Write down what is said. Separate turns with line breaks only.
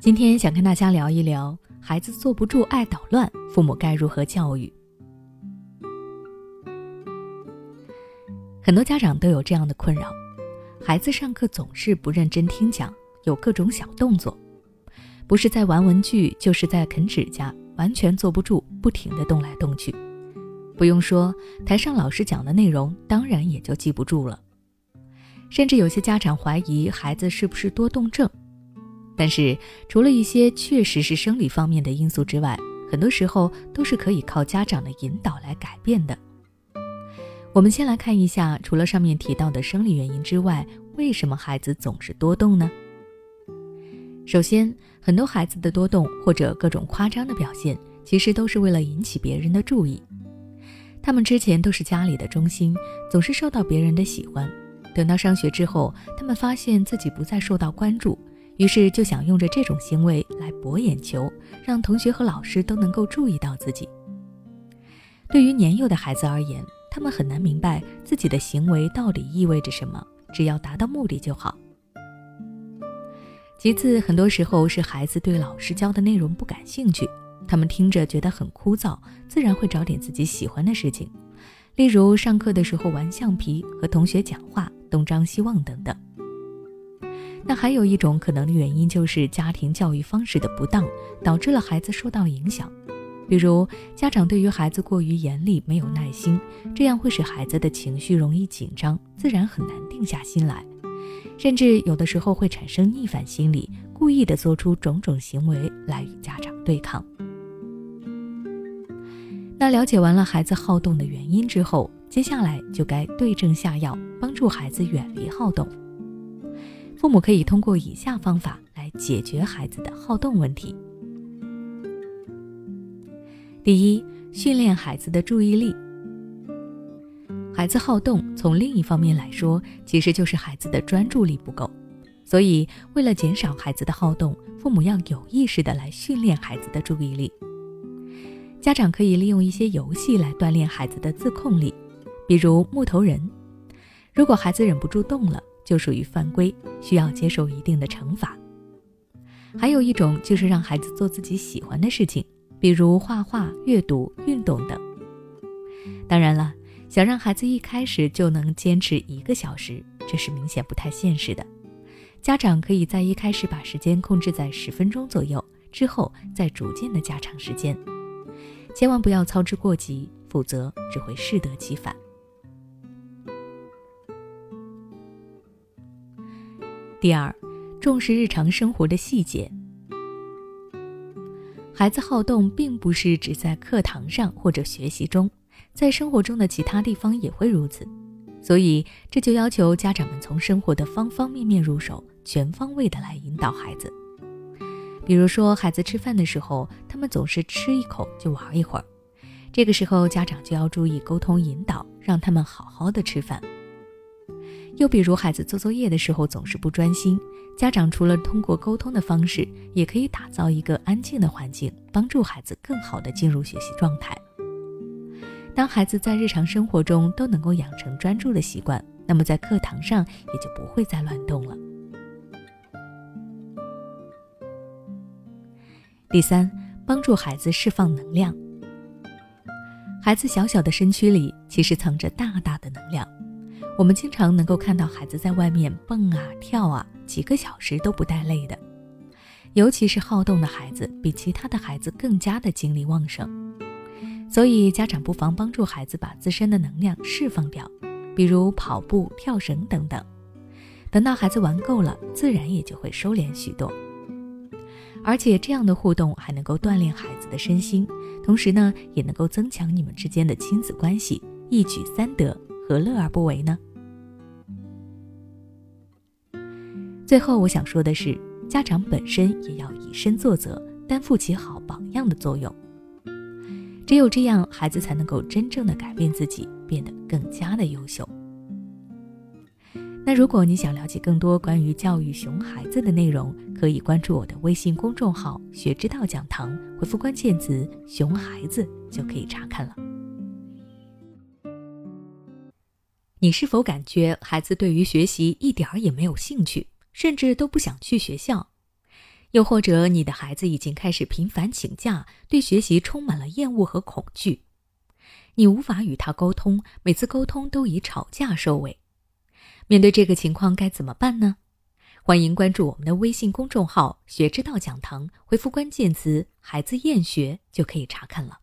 今天想跟大家聊一聊，孩子坐不住爱捣乱，父母该如何教育？很多家长都有这样的困扰：孩子上课总是不认真听讲，有各种小动作，不是在玩文具，就是在啃指甲，完全坐不住，不停的动来动去。不用说，台上老师讲的内容，当然也就记不住了。甚至有些家长怀疑孩子是不是多动症。但是，除了一些确实是生理方面的因素之外，很多时候都是可以靠家长的引导来改变的。我们先来看一下，除了上面提到的生理原因之外，为什么孩子总是多动呢？首先，很多孩子的多动或者各种夸张的表现，其实都是为了引起别人的注意。他们之前都是家里的中心，总是受到别人的喜欢。等到上学之后，他们发现自己不再受到关注，于是就想用着这种行为来博眼球，让同学和老师都能够注意到自己。对于年幼的孩子而言，他们很难明白自己的行为到底意味着什么，只要达到目的就好。其次，很多时候是孩子对老师教的内容不感兴趣，他们听着觉得很枯燥，自然会找点自己喜欢的事情，例如上课的时候玩橡皮、和同学讲话、东张西望等等。那还有一种可能的原因就是家庭教育方式的不当，导致了孩子受到影响。比如，家长对于孩子过于严厉，没有耐心，这样会使孩子的情绪容易紧张，自然很难定下心来，甚至有的时候会产生逆反心理，故意的做出种种行为来与家长对抗。那了解完了孩子好动的原因之后，接下来就该对症下药，帮助孩子远离好动。父母可以通过以下方法来解决孩子的好动问题。第一，训练孩子的注意力。孩子好动，从另一方面来说，其实就是孩子的专注力不够。所以，为了减少孩子的好动，父母要有意识的来训练孩子的注意力。家长可以利用一些游戏来锻炼孩子的自控力，比如木头人。如果孩子忍不住动了，就属于犯规，需要接受一定的惩罚。还有一种就是让孩子做自己喜欢的事情。比如画画、阅读、运动等。当然了，想让孩子一开始就能坚持一个小时，这是明显不太现实的。家长可以在一开始把时间控制在十分钟左右，之后再逐渐的加长时间。千万不要操之过急，否则只会适得其反。第二，重视日常生活的细节。孩子好动，并不是只在课堂上或者学习中，在生活中的其他地方也会如此。所以，这就要求家长们从生活的方方面面入手，全方位的来引导孩子。比如说，孩子吃饭的时候，他们总是吃一口就玩一会儿，这个时候家长就要注意沟通引导，让他们好好的吃饭。又比如，孩子做作业的时候总是不专心。家长除了通过沟通的方式，也可以打造一个安静的环境，帮助孩子更好的进入学习状态。当孩子在日常生活中都能够养成专注的习惯，那么在课堂上也就不会再乱动了。第三，帮助孩子释放能量。孩子小小的身躯里其实藏着大大的能量，我们经常能够看到孩子在外面蹦啊跳啊。几个小时都不带累的，尤其是好动的孩子，比其他的孩子更加的精力旺盛。所以家长不妨帮助孩子把自身的能量释放掉，比如跑步、跳绳等等。等到孩子玩够了，自然也就会收敛许多。而且这样的互动还能够锻炼孩子的身心，同时呢，也能够增强你们之间的亲子关系，一举三得，何乐而不为呢？最后，我想说的是，家长本身也要以身作则，担负起好榜样的作用。只有这样，孩子才能够真正的改变自己，变得更加的优秀。那如果你想了解更多关于教育熊孩子的内容，可以关注我的微信公众号“学之道讲堂”，回复关键词“熊孩子”就可以查看了。你是否感觉孩子对于学习一点儿也没有兴趣？甚至都不想去学校，又或者你的孩子已经开始频繁请假，对学习充满了厌恶和恐惧，你无法与他沟通，每次沟通都以吵架收尾。面对这个情况该怎么办呢？欢迎关注我们的微信公众号“学之道讲堂”，回复关键词“孩子厌学”就可以查看了。